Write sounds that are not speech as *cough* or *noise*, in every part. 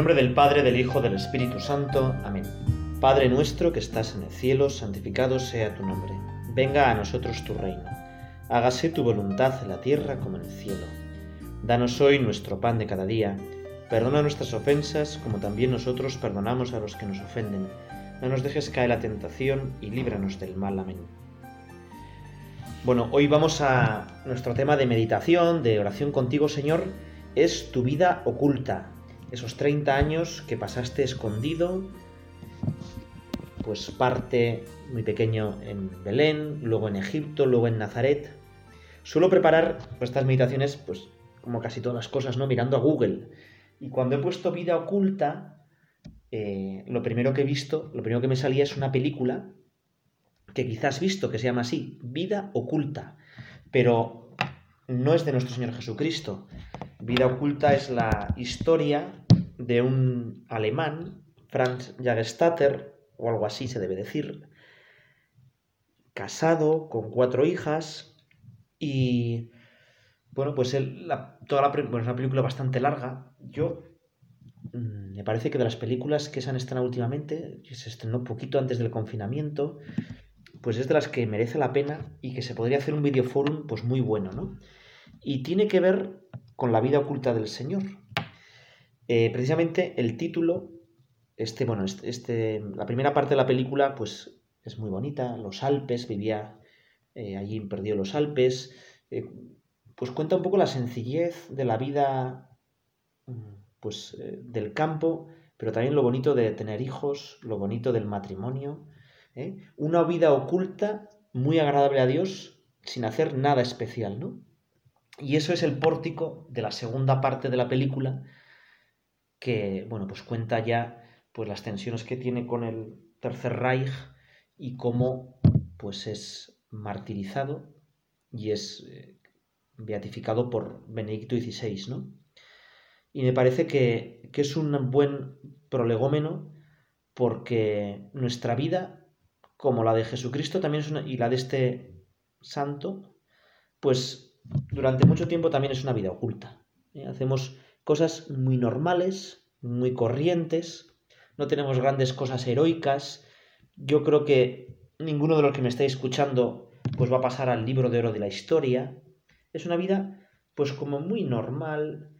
nombre del Padre, del Hijo, del Espíritu Santo. Amén. Padre nuestro que estás en el cielo, santificado sea tu nombre. Venga a nosotros tu reino. Hágase tu voluntad en la tierra como en el cielo. Danos hoy nuestro pan de cada día. Perdona nuestras ofensas como también nosotros perdonamos a los que nos ofenden. No nos dejes caer la tentación y líbranos del mal. Amén. Bueno, hoy vamos a nuestro tema de meditación, de oración contigo, Señor, es tu vida oculta, esos 30 años que pasaste escondido, pues parte muy pequeño en Belén, luego en Egipto, luego en Nazaret. Suelo preparar estas meditaciones, pues como casi todas las cosas, ¿no? Mirando a Google. Y cuando he puesto vida oculta, eh, lo primero que he visto, lo primero que me salía es una película que quizás has visto, que se llama así, Vida Oculta. Pero no es de nuestro Señor Jesucristo. Vida Oculta es la historia de un alemán, Franz Jagestatter, o algo así se debe decir, casado, con cuatro hijas, y bueno, pues él, toda la, es una película bastante larga. Yo mm, me parece que de las películas que se han estrenado últimamente, que se estrenó poquito antes del confinamiento, pues es de las que merece la pena y que se podría hacer un videoforum pues muy bueno, ¿no? Y tiene que ver con la vida oculta del Señor. Eh, precisamente el título, este, bueno, este, este, la primera parte de la película, pues es muy bonita, los Alpes, vivía eh, allí perdió los Alpes, eh, pues cuenta un poco la sencillez de la vida, mm, pues del campo, pero también lo bonito de tener hijos, lo bonito del matrimonio, una vida oculta, muy agradable a Dios, sin hacer nada especial, ¿no? Y eso es el pórtico de la segunda parte de la película, que, bueno, pues cuenta ya pues las tensiones que tiene con el Tercer Reich y cómo pues es martirizado y es eh, beatificado por Benedicto XVI, ¿no? Y me parece que, que es un buen prolegómeno porque nuestra vida, como la de Jesucristo también es una, y la de este santo, pues durante mucho tiempo también es una vida oculta. ¿eh? Hacemos cosas muy normales, muy corrientes, no tenemos grandes cosas heroicas. Yo creo que ninguno de los que me estáis escuchando pues va a pasar al libro de oro de la historia. Es una vida pues como muy normal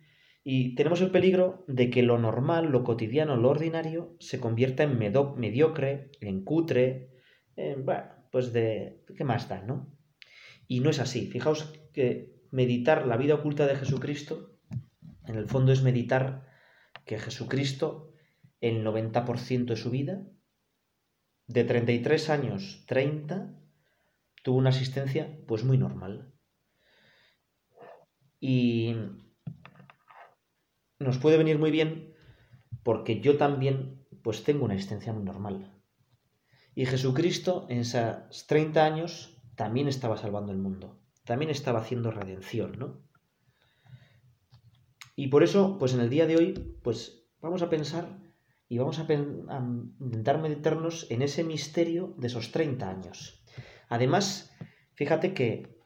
y tenemos el peligro de que lo normal, lo cotidiano, lo ordinario se convierta en mediocre, en cutre, en, bueno, pues de ¿qué más da, no? Y no es así. Fijaos que meditar la vida oculta de Jesucristo en el fondo es meditar que Jesucristo, el 90% de su vida, de 33 años, 30, tuvo una asistencia pues muy normal. Y nos puede venir muy bien porque yo también pues tengo una asistencia muy normal. Y Jesucristo en esos 30 años también estaba salvando el mundo, también estaba haciendo redención, ¿no? Y por eso, pues en el día de hoy, pues vamos a pensar y vamos a, intentar meditarnos en ese misterio de esos 30 años. Además, fíjate que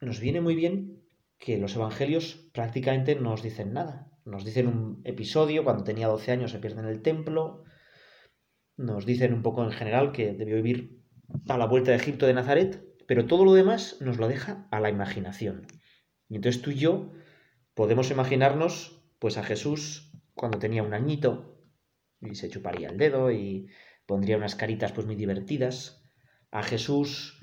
nos viene muy bien que los evangelios prácticamente no nos dicen nada. Nos dicen un episodio, cuando tenía 12 años se pierde en el templo, nos dicen un poco en general que debió vivir a la vuelta de Egipto de Nazaret, pero todo lo demás nos lo deja a la imaginación. Y entonces tú y yo podemos imaginarnos pues a Jesús cuando tenía un añito y se chuparía el dedo y pondría unas caritas pues muy divertidas, a Jesús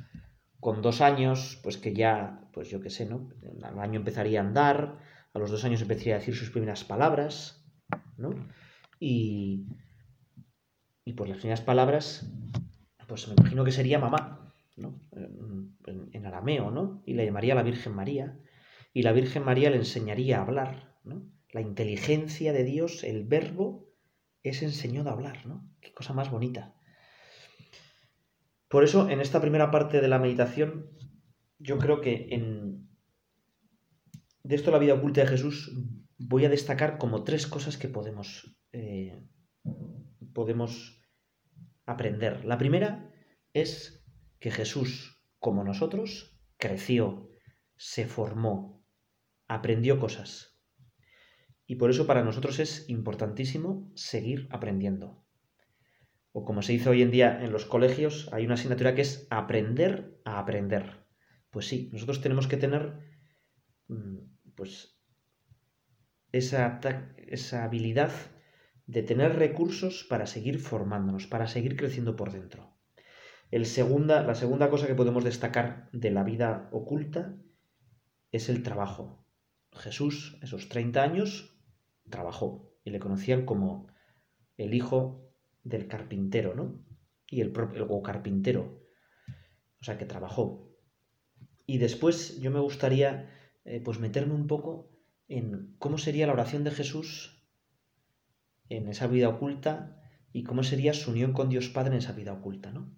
con dos años, pues que ya, pues yo qué sé, ¿no? Al año empezaría a andar, a los dos años empezaría a decir sus primeras palabras, ¿no? Y, y pues las primeras palabras, pues me imagino que sería mamá, ¿no? En, en arameo, ¿no? Y le llamaría la Virgen María y la Virgen María le enseñaría a hablar, ¿no? La inteligencia de Dios, el verbo, es enseñado a hablar, ¿no? Qué cosa más bonita. Por eso, en esta primera parte de la meditación, yo creo que en de esto la vida oculta de Jesús voy a destacar como tres cosas que podemos, eh, podemos aprender. La primera es que Jesús, como nosotros, creció, se formó, aprendió cosas. Y por eso para nosotros es importantísimo seguir aprendiendo. O como se dice hoy en día en los colegios, hay una asignatura que es aprender a aprender. Pues sí, nosotros tenemos que tener mm, pues esa, esa habilidad de tener recursos para seguir formándonos, para seguir creciendo por dentro. El segunda, la segunda cosa que podemos destacar de la vida oculta es el trabajo. Jesús, esos 30 años, trabajó y le conocían como el hijo del carpintero, ¿no? Y el, propio carpintero, o sea, que trabajó. Y después yo me gustaría eh, pues meterme un poco en cómo sería la oración de Jesús en esa vida oculta y cómo sería su unión con Dios Padre en esa vida oculta, ¿no?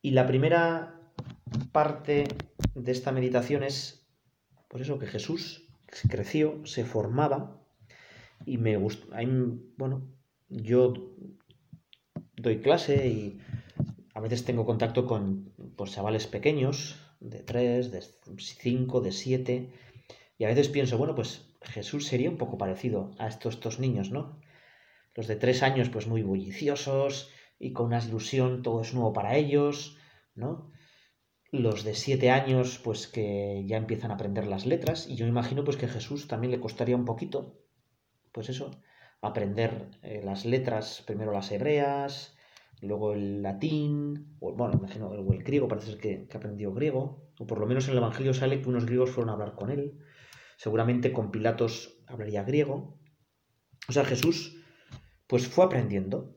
Y la primera parte de esta meditación es, pues eso, que Jesús creció, se formaba y me gusta, bueno, yo doy clase y a veces tengo contacto con pues, chavales pequeños, de 3, de 5, de 7, y a veces pienso, bueno, pues Jesús sería un poco parecido a estos, estos niños, ¿no? Los de 3 años, pues muy bulliciosos y con una ilusión, todo es nuevo para ellos, ¿no? Los de 7 años, pues que ya empiezan a aprender las letras, y yo imagino pues que Jesús también le costaría un poquito, pues eso, aprender eh, las letras, primero las hebreas, luego el latín, o bueno, imagino, o el griego, parece ser que, que aprendió griego, o por lo menos en el Evangelio sale que unos griegos fueron a hablar con él, seguramente con Pilatos hablaría griego. O sea, Jesús pues fue aprendiendo.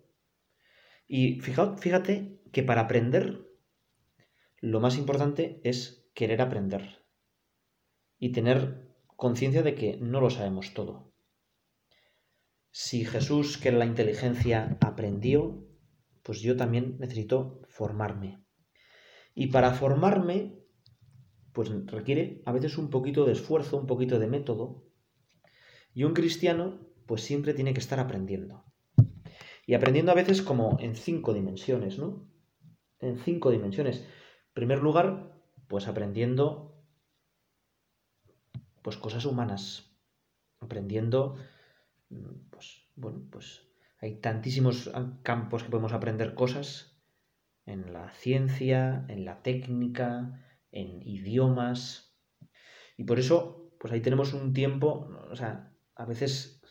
Y fíjate, fíjate que para aprender lo más importante es querer aprender y tener conciencia de que no lo sabemos todo. Si Jesús, que era la inteligencia, aprendió, pues yo también necesito formarme. Y para formarme, pues requiere a veces un poquito de esfuerzo, un poquito de método. Y un cristiano, pues siempre tiene que estar aprendiendo. Y aprendiendo a veces como en cinco dimensiones, ¿no? En cinco dimensiones. Primer lugar, pues aprendiendo pues cosas humanas, aprendiendo Mm, pues bueno, pues hay tantísimos campos que podemos aprender cosas en la ciencia, en la técnica, en idiomas. Y por eso, pues ahí tenemos un tiempo, o sea, a veces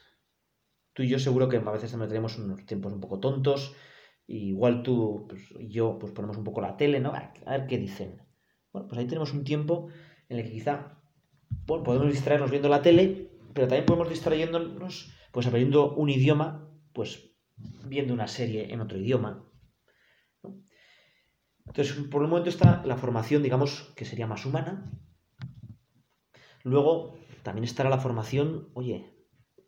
tú y yo seguro que a veces también tenemos unos tiempos un poco tontos, igual tú pues, y yo pues ponemos un poco la tele, ¿no? A ver qué dicen. Bueno, pues ahí tenemos un tiempo en el que quizá podemos distraernos viendo la tele, pero también podemos distrayéndonos pues aprendiendo un idioma, pues viendo una serie en otro idioma. Entonces, por el momento está la formación, digamos, que sería más humana. Luego también estará la formación, oye,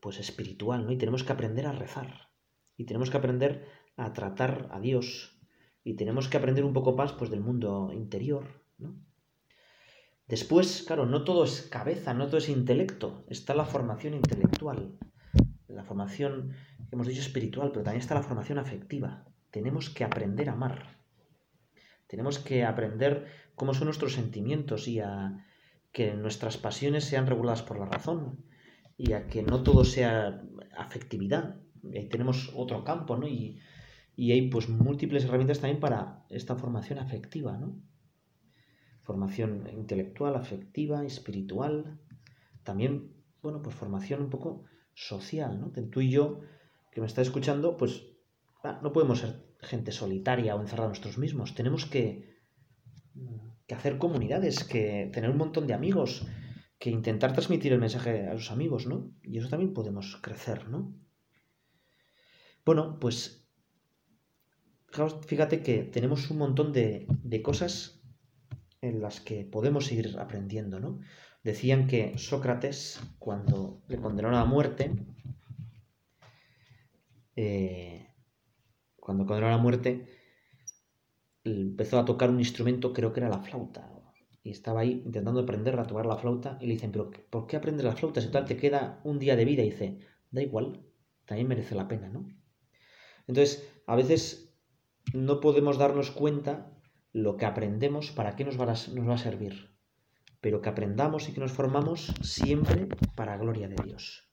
pues espiritual, ¿no? Y tenemos que aprender a rezar. Y tenemos que aprender a tratar a Dios. Y tenemos que aprender un poco más, pues, del mundo interior, ¿no? Después, claro, no todo es cabeza, no todo es intelecto. Está la formación intelectual la formación hemos dicho espiritual, pero también está la formación afectiva. Tenemos que aprender a amar. Tenemos que aprender cómo son nuestros sentimientos y a que nuestras pasiones sean reguladas por la razón y a que no todo sea afectividad. tenemos otro campo, ¿no? Y, y hay pues múltiples herramientas también para esta formación afectiva, ¿no? Formación intelectual, afectiva, espiritual. También, bueno, pues formación un poco social, ¿no? Tú y yo, que me está escuchando, pues ah, no podemos ser gente solitaria o encerrada nosotros mismos. Tenemos que, que hacer comunidades, que tener un montón de amigos, que intentar transmitir el mensaje a los amigos, ¿no? Y eso también podemos crecer, ¿no? Bueno, pues fíjate que tenemos un montón de, cosas en las que podemos seguir aprendiendo, ¿no? Decían que Sócrates, cuando le condenaron a muerte, eh, cuando condenaron a muerte, empezó a tocar un instrumento, creo que era la flauta, y estaba ahí intentando aprender a tocar la flauta, y le dicen, pero ¿por qué aprendes la flauta si tal te queda un día de vida? Y dice, da igual, también merece la pena, ¿no? Entonces, a veces no podemos darnos cuenta lo que aprendemos, para qué nos va a servir pero que aprendamos y que nos formamos siempre para gloria de Dios.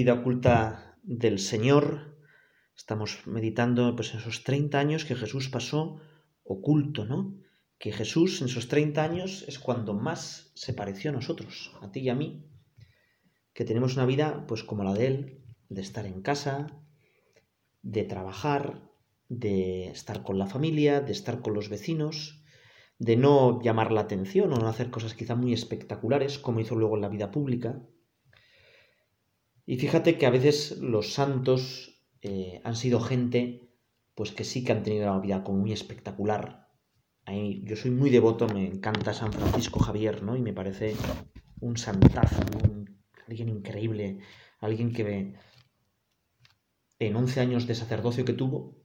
Vida oculta del Señor. Estamos meditando pues, en esos 30 años que Jesús pasó oculto, ¿no? Que Jesús en esos 30 años es cuando más se pareció a nosotros, a ti y a mí, que tenemos una vida pues como la de Él, de estar en casa, de trabajar, de estar con la familia, de estar con los vecinos, de no llamar la atención o no hacer cosas quizá muy espectaculares como hizo luego en la vida pública, y fíjate que a veces los santos eh, han sido gente pues que sí que han tenido una vida como muy espectacular. yo soy muy devoto, me encanta San Francisco Javier, ¿no? Y me parece un santazo, alguien increíble, alguien que en 11 años de sacerdocio que tuvo,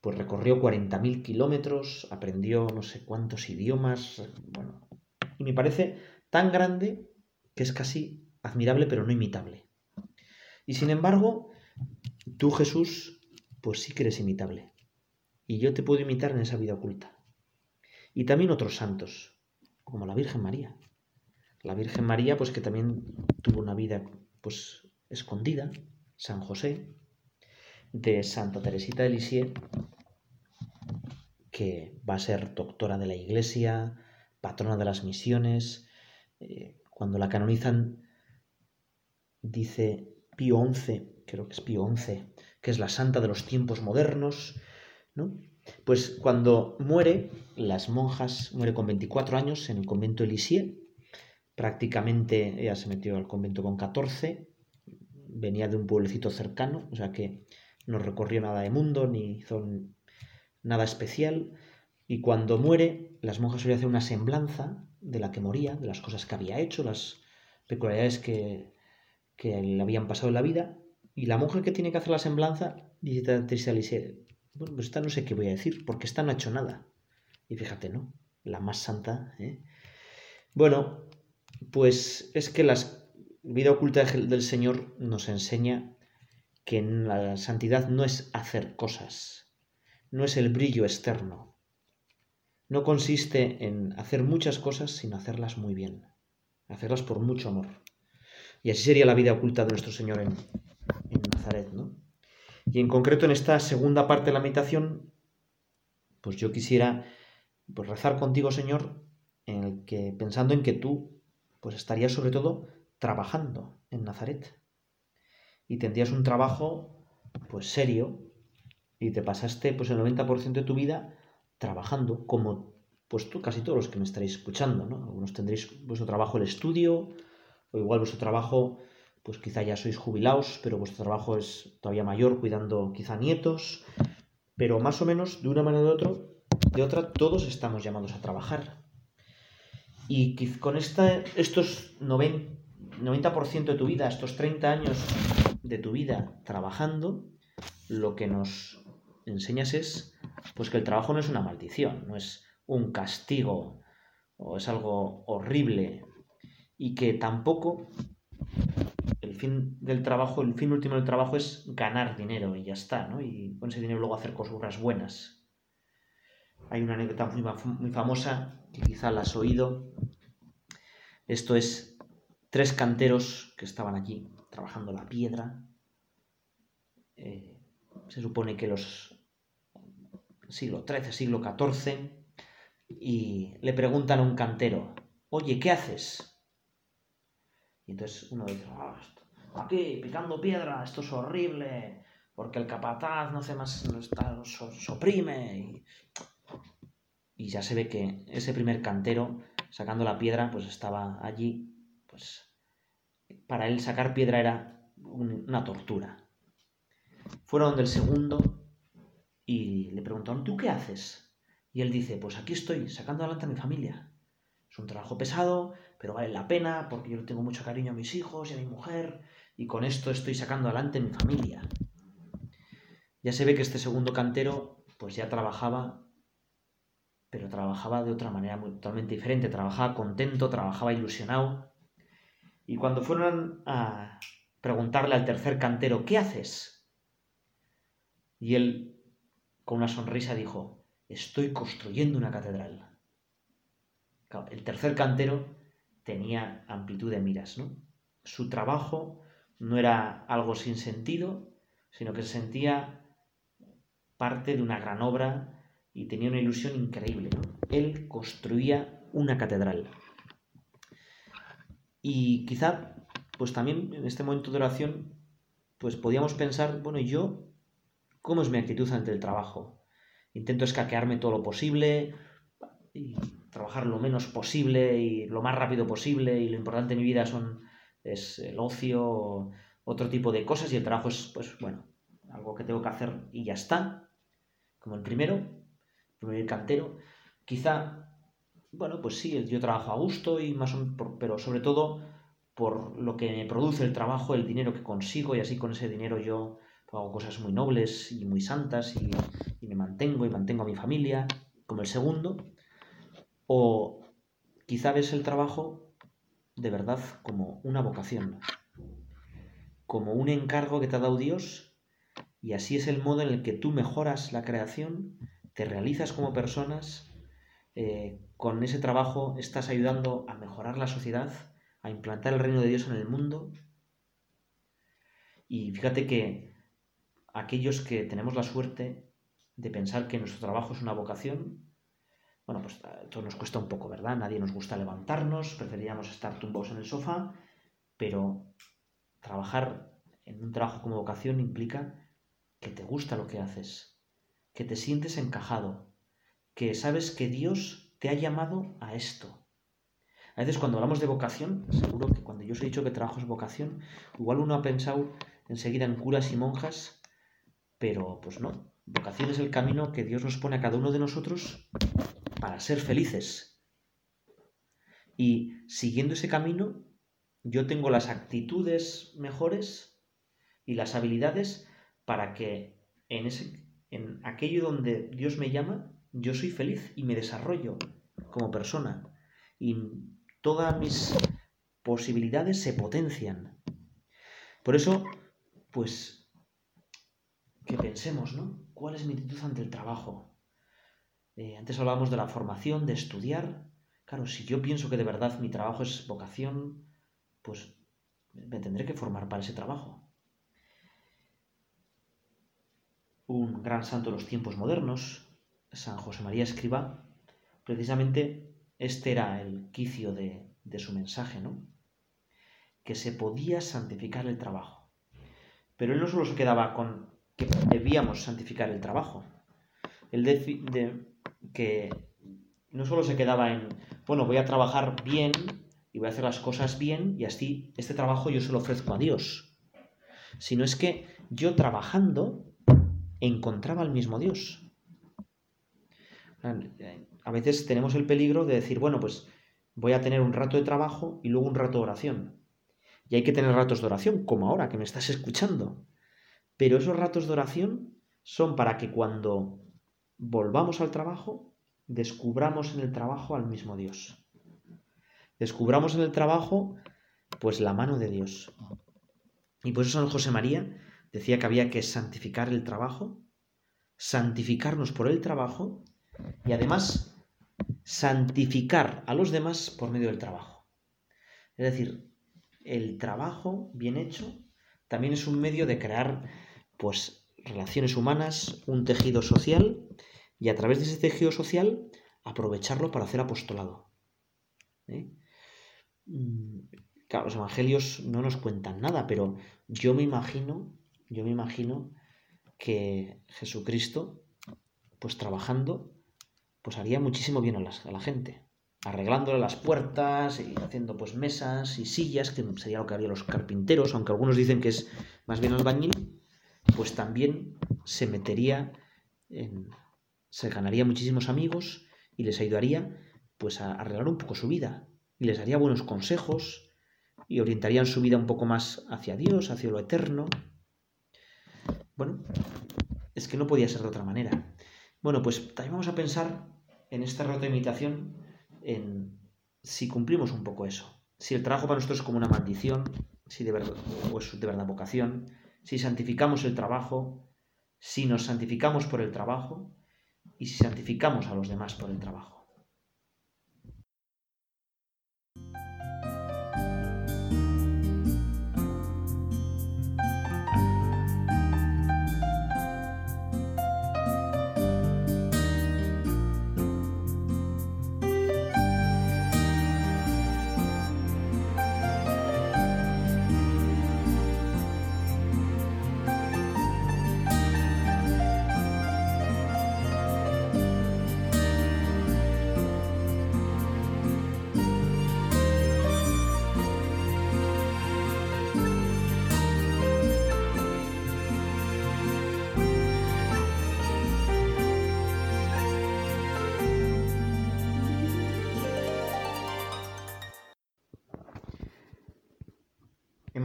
pues recorrió 40.000 kilómetros, aprendió no sé cuántos idiomas, bueno, y me parece tan grande que es casi admirable pero no imitable. Y sin embargo, tú Jesús, pues sí que eres imitable. Y yo te puedo imitar en esa vida oculta. Y también otros santos, como la Virgen María. La Virgen María, pues que también tuvo una vida, pues, escondida. San José, de Santa Teresita de Lisieux, que va a ser doctora de la Iglesia, patrona de las misiones. Eh, cuando la canonizan dice Pío XI, creo que es Pío XI, que es la santa de los tiempos modernos, ¿no? Pues cuando muere, las monjas, muere con 24 años en el convento de Lisieux, prácticamente ella se metió al convento con 14, venía de un pueblecito cercano, o sea que no recorrió nada de mundo, ni hizo nada especial, y cuando muere, las monjas solían hacer una semblanza de la que moría, de las cosas que había hecho, las peculiaridades que que le habían pasado en la vida, y la monja que tiene que hacer la semblanza dice a Teresa bueno, pues esta no sé qué voy a decir, porque esta no ha hecho nada. Y fíjate, ¿no? La más santa. ¿eh? Bueno, pues es que la vida oculta del Señor nos enseña que la santidad no es hacer cosas, no es el brillo externo, no consiste en hacer muchas cosas, sino hacerlas muy bien, hacerlas por mucho amor. Y así sería la vida oculta de nuestro Señor en, Nazaret, ¿no? Y en concreto en esta segunda parte de la meditación, pues yo quisiera pues, rezar contigo, Señor, en el que, pensando en que tú pues estarías sobre todo trabajando en Nazaret. Y tendrías un trabajo pues serio y te pasaste pues el 90% de tu vida trabajando como pues tú casi todos los que me estaréis escuchando, ¿no? Algunos tendréis vuestro trabajo el estudio, o igual vuestro trabajo, pues quizá ya sois jubilados, pero vuestro trabajo es todavía mayor, cuidando quizá nietos, pero más o menos, de una manera de, otra, de otra, todos estamos llamados a trabajar. Y con esta, estos 90%, de tu vida, estos 30 años de tu vida trabajando, lo que nos enseñas es pues que el trabajo no es una maldición, no es un castigo o es algo horrible y que tampoco el fin del trabajo, el fin último del trabajo es ganar dinero y ya está, ¿no? Y con ese dinero luego hacer cosas buenas. Hay una anécdota muy, famosa que quizá la has oído. Esto es tres canteros que estaban allí trabajando la piedra. Eh, se supone que los siglo XIII, siglo XIV, y le preguntan a un cantero, oye, ¿qué haces? Y entonces uno dice, ah, aquí picando piedra, esto es horrible, porque el capataz no hace más, no está, se oprime. Y, ya se ve que ese primer cantero sacando la piedra, pues estaba allí, pues para él sacar piedra era una tortura. Fueron donde el segundo y le preguntaron, ¿tú qué haces? Y él dice, pues aquí estoy, sacando adelante a mi familia. Es un trabajo pesado, pero vale la pena porque yo tengo mucho cariño a mis hijos y a mi mujer y con esto estoy sacando adelante mi familia. Ya se ve que este segundo cantero pues ya trabajaba, pero trabajaba de otra manera totalmente diferente, trabajaba contento, trabajaba ilusionado. Y cuando fueron a preguntarle al tercer cantero, ¿qué haces? Y él, con una sonrisa, dijo, estoy construyendo una catedral. El tercer cantero tenía amplitud de miras, ¿no? Su trabajo no era algo sin sentido, sino que se sentía parte de una gran obra y tenía una ilusión increíble. Él construía una catedral. Y quizá, pues también en este momento de oración, pues podíamos pensar, bueno, ¿y yo cómo es mi actitud ante el trabajo? Intento escaquearme todo lo posible trabajar lo menos posible y lo más rápido posible y lo importante en mi vida son es el ocio, otro tipo de cosas y el trabajo es, pues bueno, algo que tengo que hacer y ya está, como el primero, el primer cantero. Quizá, bueno, pues sí, yo trabajo a gusto y más pero sobre todo por lo que me produce el trabajo, el dinero que consigo y así con ese dinero yo hago cosas muy nobles y muy santas y me mantengo y mantengo a mi familia, como el segundo. O quizá ves el trabajo de verdad como una vocación, como un encargo que te ha dado Dios y así es el modo en el que tú mejoras la creación, te realizas como personas, eh, con ese trabajo estás ayudando a mejorar la sociedad, a implantar el reino de Dios en el mundo. Y fíjate que aquellos que tenemos la suerte de pensar que nuestro trabajo es una vocación, bueno, pues todo nos cuesta un poco, ¿verdad? Nadie nos gusta levantarnos, preferiríamos estar tumbados en el sofá, pero trabajar en un trabajo como vocación implica que te gusta lo que haces, que te sientes encajado, que sabes que Dios te ha llamado a esto. A veces cuando hablamos de vocación, seguro que cuando yo os he dicho que trabajo es vocación, igual uno ha pensado enseguida en curas y monjas, pero pues no. Vocación es el camino que Dios nos pone a cada uno de nosotros para ser felices. Y siguiendo ese camino, yo tengo las actitudes mejores y las habilidades para que en, ese, en aquello donde Dios me llama, yo soy feliz y me desarrollo como persona. Y todas mis posibilidades se potencian. Por eso, pues, que pensemos, ¿no? ¿Cuál es mi actitud ante el trabajo? Eh, antes hablábamos de la formación, de estudiar. Claro, si yo pienso que de verdad mi trabajo es vocación, pues me tendré que formar para ese trabajo. Un gran santo de los tiempos modernos, San José María Escriba, precisamente este era el quicio de, de su mensaje, ¿no? Que se podía santificar el trabajo. Pero él no solo se quedaba con que debíamos santificar el trabajo. Él de, que no solo se quedaba en, bueno, voy a trabajar bien y voy a hacer las cosas bien y así este trabajo yo se lo ofrezco a Dios, sino es que yo trabajando encontraba al mismo Dios. A veces tenemos el peligro de decir, bueno, pues voy a tener un rato de trabajo y luego un rato de oración. Y hay que tener ratos de oración, como ahora que me estás escuchando. Pero esos ratos de oración son para que cuando volvamos al trabajo, descubramos en el trabajo al mismo Dios. Descubramos en el trabajo, pues, la mano de Dios. Y por eso San José María decía que había que santificar el trabajo, santificarnos por el trabajo y además santificar a los demás por medio del trabajo. Es decir, el trabajo bien hecho también es un medio de crear, pues, relaciones humanas, un tejido social y a través de ese tejido social aprovecharlo para hacer apostolado. ¿eh? Mm, claro, los evangelios no nos cuentan nada, pero yo me imagino, yo me imagino que Jesucristo, pues trabajando, pues haría muchísimo bien a la, gente. arreglándole las puertas y haciendo pues mesas y sillas, que sería lo que harían los carpinteros, aunque algunos dicen que es más bien albañil, pues también se metería en... se ganaría muchísimos amigos y les ayudaría pues a arreglar un poco su vida y les daría buenos consejos y orientarían su vida un poco más hacia Dios, hacia lo eterno. Bueno, es que no podía ser de otra manera. Bueno, pues también vamos a pensar en esta rota de imitación en si cumplimos un poco eso. Si el trabajo para nosotros es como una maldición, si de verdad, o es de verdad vocación, si santificamos el trabajo, si nos santificamos por el trabajo y si santificamos a los demás por el trabajo.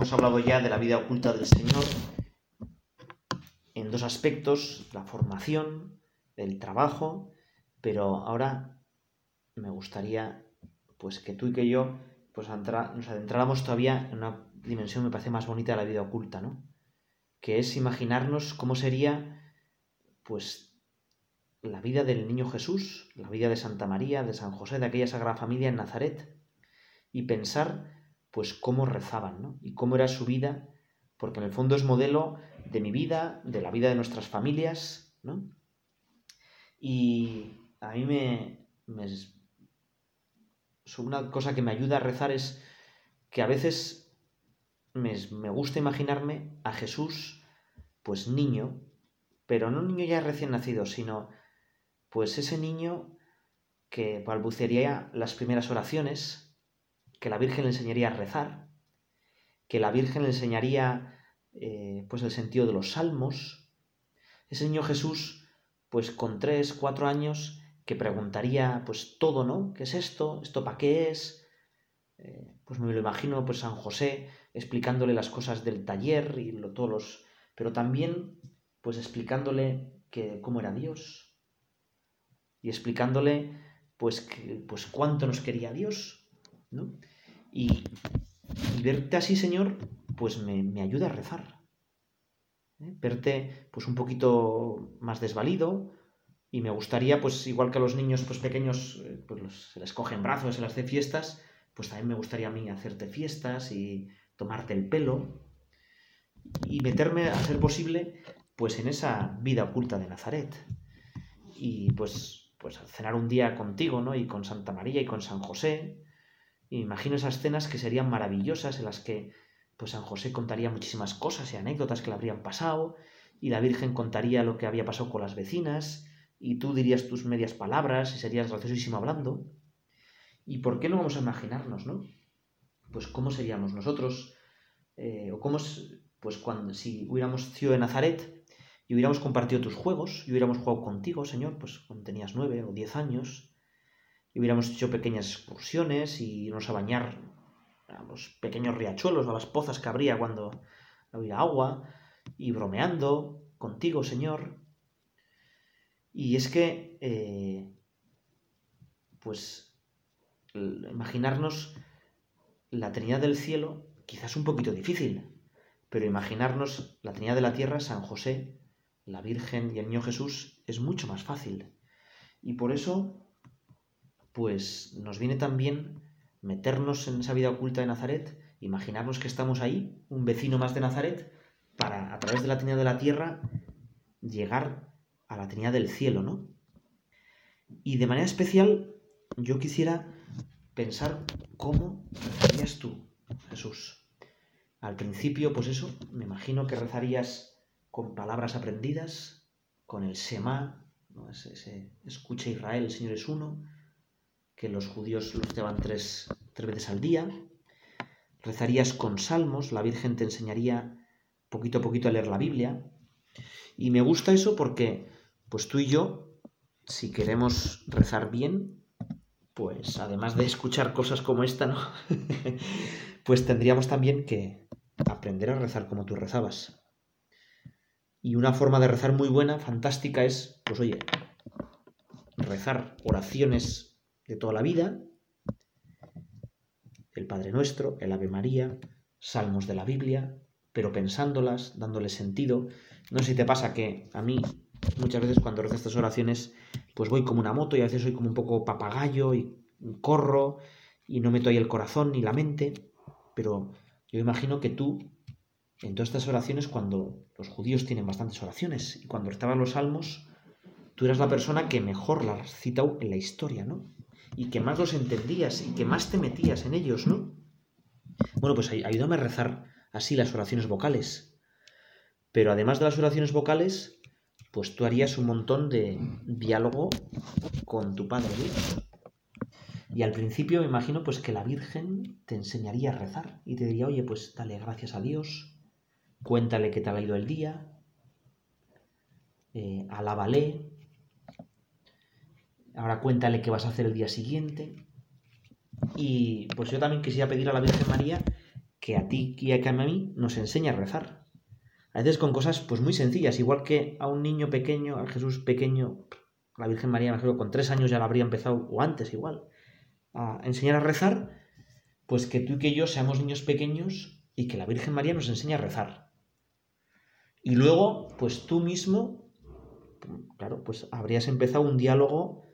Hemos hablado ya de la vida oculta del Señor en dos aspectos, la formación, el trabajo, pero ahora me gustaría pues que tú y que yo pues nos adentráramos todavía en una dimensión me parece más bonita de la vida oculta, ¿no? Que es imaginarnos cómo sería pues la vida del niño Jesús, la vida de Santa María, de San José, de aquella Sagrada Familia en Nazaret, y pensar pues cómo rezaban, ¿no? Y cómo era su vida, porque en el fondo es modelo de mi vida, de la vida de nuestras familias, ¿no? Y a mí me, una cosa que me ayuda a rezar es que a veces me, me gusta imaginarme a Jesús, pues niño, pero no un niño ya recién nacido, sino pues ese niño que balbucearía las primeras oraciones, que la Virgen le enseñaría a rezar, que la Virgen le enseñaría eh, pues el sentido de los salmos. Ese niño Jesús, pues con tres, cuatro años, que preguntaría pues todo, ¿no? ¿Qué es esto? ¿Esto para qué es? Eh, pues me lo imagino pues San José explicándole las cosas del taller y lo, todos los... pero también pues explicándole que, cómo era Dios y explicándole pues, pues cuánto nos quería Dios, ¿no? Y, verte así, Señor, pues me, ayuda a rezar. ¿eh? Verte pues un poquito más desvalido y me gustaría, pues igual que a los niños pues pequeños eh, pues se les cogen brazos, se les hace fiestas, pues también me gustaría a mí hacerte fiestas y tomarte el pelo y meterme, a ser posible, pues en esa vida oculta de Nazaret. Y pues, pues cenar un día contigo, ¿no? Y con Santa María y con San José, imagino esas escenas que serían maravillosas en las que pues San José contaría muchísimas cosas y anécdotas que le habrían pasado y la Virgen contaría lo que había pasado con las vecinas y tú dirías tus medias palabras y serías graciosísimo hablando. ¿Y por qué no vamos a imaginarnos, no? Pues cómo seríamos nosotros eh, o cómo pues cuando si hubiéramos sido de Nazaret y hubiéramos compartido tus juegos y hubiéramos jugado contigo, Señor, pues cuando tenías nueve o diez años y hubiéramos hecho pequeñas excursiones y irnos a bañar a los pequeños riachuelos, a las pozas que habría cuando había agua, y bromeando contigo, Señor. Y es que, eh, pues, imaginarnos la Trinidad del cielo, quizás un poquito difícil, pero imaginarnos la Trinidad de la tierra, San José, la Virgen y el Niño Jesús, es mucho más fácil. Y por eso pues nos viene también meternos en esa vida oculta de Nazaret, imaginarnos que estamos ahí, un vecino más de Nazaret, para a través de la Trinidad de la tierra llegar a la Trinidad del cielo, ¿no? Y de manera especial yo quisiera pensar cómo rezarías tú, Jesús. Al principio, pues eso, me imagino que rezarías con palabras aprendidas, con el Shema, ¿no? ese, ese escucha Israel, el Señor es uno, que los judíos los llevan tres, tres veces al día. Rezarías con salmos, la Virgen te enseñaría poquito a poquito a leer la Biblia. Y me gusta eso porque, pues tú y yo, si queremos rezar bien, pues además de escuchar cosas como esta, ¿no? *laughs* pues tendríamos también que aprender a rezar como tú rezabas. Y una forma de rezar muy buena, fantástica, es, pues oye, rezar oraciones de toda la vida, el Padre Nuestro, el Ave María, salmos de la Biblia, pero pensándolas, dándole sentido. No sé si te pasa que a mí muchas veces cuando rezo estas oraciones, pues voy como una moto y a veces soy como un poco papagayo y corro y no meto ahí el corazón ni la mente, pero yo imagino que tú, en todas estas oraciones, cuando los judíos tienen bastantes oraciones y cuando estaban los salmos, tú eras la persona que mejor las citado en la historia, ¿no? Y que más los entendías y que más te metías en ellos, ¿no? Bueno, pues ayúdame a rezar así las oraciones vocales. Pero además de las oraciones vocales, pues tú harías un montón de diálogo con tu Padre. Y al principio me imagino pues que la Virgen te enseñaría a rezar y te diría, oye, pues dale gracias a Dios, cuéntale que te ha ido el día, eh, alábale, ahora cuéntale qué vas a hacer el día siguiente. Y pues yo también quisiera pedir a la Virgen María que a ti y a mí nos enseñe a rezar. A veces con cosas pues muy sencillas, igual que a un niño pequeño, a Jesús pequeño, la Virgen María, me con tres años ya la habría empezado, o antes igual a enseñar a rezar, pues que tú y que yo seamos niños pequeños y que la Virgen María nos enseñe a rezar. Y luego, pues tú mismo, claro, pues habrías empezado un diálogo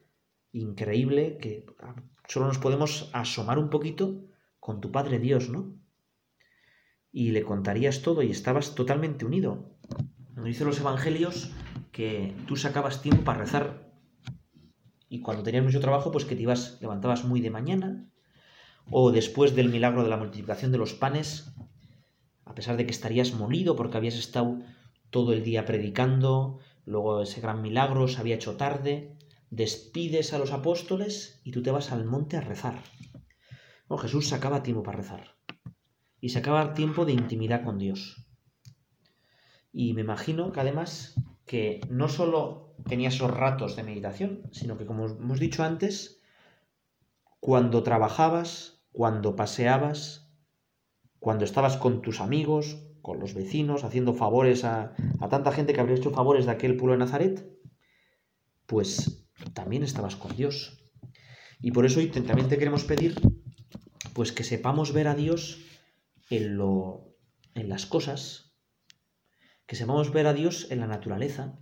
increíble que solo nos podemos asomar un poquito con tu Padre Dios, ¿no? Y le contarías todo y estabas totalmente unido. Nos dicen los evangelios que tú sacabas tiempo para rezar y cuando tenías mucho trabajo, pues que te ibas, levantabas muy de mañana, o después del milagro de la multiplicación de los panes, a pesar de que estarías molido porque habías estado todo el día predicando, luego ese gran milagro se había hecho tarde, despides a los apóstoles y tú te vas al monte a rezar. Jesús sacaba tiempo para rezar y sacaba tiempo de intimidad con Dios. Y me imagino que además que no solo tenía esos ratos de meditación, sino que como hemos dicho antes, cuando trabajabas, cuando paseabas, cuando estabas con tus amigos, con los vecinos, haciendo favores a, tanta gente que habría hecho favores de aquel pueblo de Nazaret, pues también estabas con Dios. Y por eso hoy también te queremos pedir pues que sepamos ver a Dios en, lo, en las cosas, que sepamos ver a Dios en la naturaleza.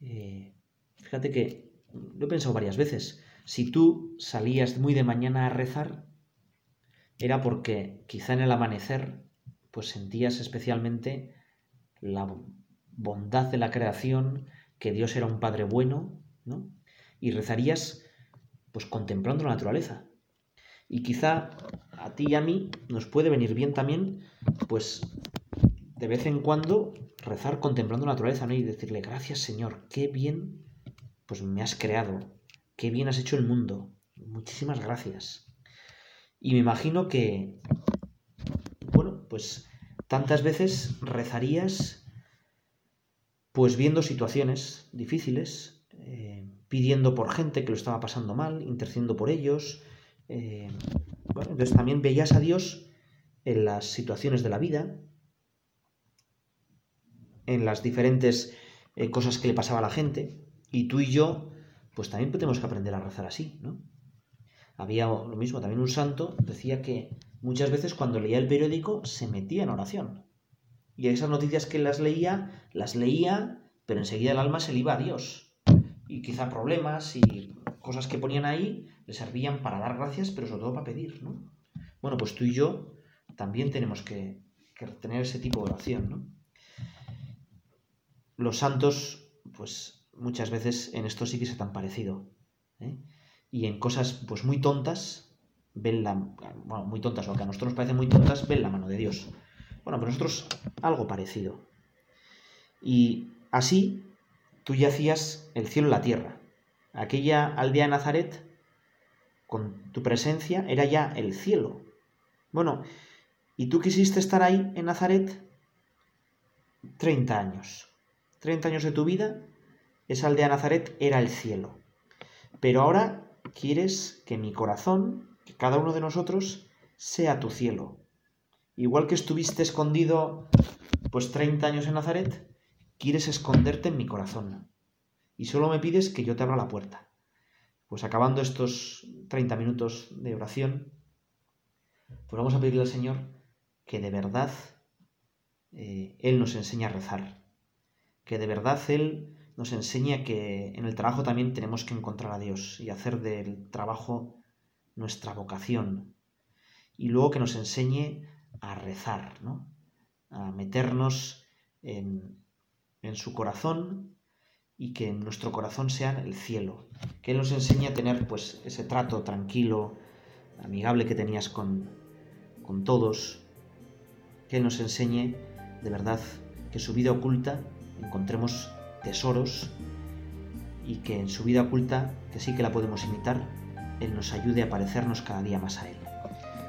Eh, fíjate que lo he pensado varias veces. Si tú salías muy de mañana a rezar, era porque quizá en el amanecer pues sentías especialmente la bondad de la creación, que Dios era un Padre bueno, ¿no? Y rezarías pues contemplando la naturaleza. Y quizá a ti y a mí nos puede venir bien también pues de vez en cuando rezar contemplando la naturaleza ¿no? y decirle, gracias Señor, qué bien pues me has creado, qué bien has hecho el mundo, muchísimas gracias. Y me imagino que, bueno, pues tantas veces rezarías pues viendo situaciones difíciles, eh, pidiendo por gente que lo estaba pasando mal, intercediendo por ellos. Eh, bueno, entonces también veías a Dios en las situaciones de la vida, en las diferentes eh, cosas que le pasaba a la gente. Y tú y yo, pues también tenemos que aprender a rezar así, ¿no? Había lo mismo, también un santo decía que muchas veces cuando leía el periódico se metía en oración. Y esas noticias que las leía, las leía, pero enseguida el alma se le iba a Dios. Y quizá problemas y cosas que ponían ahí le servían para dar gracias, pero sobre todo para pedir, ¿no? Bueno, pues tú y yo también tenemos que, que tener ese tipo de oración, ¿no? los santos, pues muchas veces en esto sí que se te han parecido. ¿eh? Y en cosas pues muy tontas, ven la... Muy tontas, o que a nosotros nos parecen muy tontas, ven la mano de Dios. Bueno, pero nosotros algo parecido. Y así tú ya hacías el cielo y la tierra. Aquella aldea de Nazaret, con tu presencia era ya el cielo. Bueno, ¿y tú quisiste estar ahí en Nazaret? Treinta años. Treinta años de tu vida, esa aldea Nazaret era el cielo. Pero ahora quieres que mi corazón, que cada uno de nosotros, sea tu cielo. Igual que estuviste escondido pues 30 años en Nazaret, quieres esconderte en mi corazón. Y solo me pides que yo te abra la puerta. Pues acabando estos 30 minutos de oración, pues vamos a pedirle al Señor que de verdad eh, Él nos enseñe a rezar. Que de verdad Él nos enseñe que en el trabajo también tenemos que encontrar a Dios y hacer del trabajo nuestra vocación. Y luego que nos enseñe a rezar, ¿no? a meternos en, en su corazón y que en nuestro corazón sea el cielo. Que Él nos enseñe a tener pues ese trato tranquilo, amigable que tenías con, con todos. Que nos enseñe de verdad que su vida oculta encontremos tesoros y que en su vida oculta, que sí que la podemos imitar, Él nos ayude a parecernos cada día más a Él.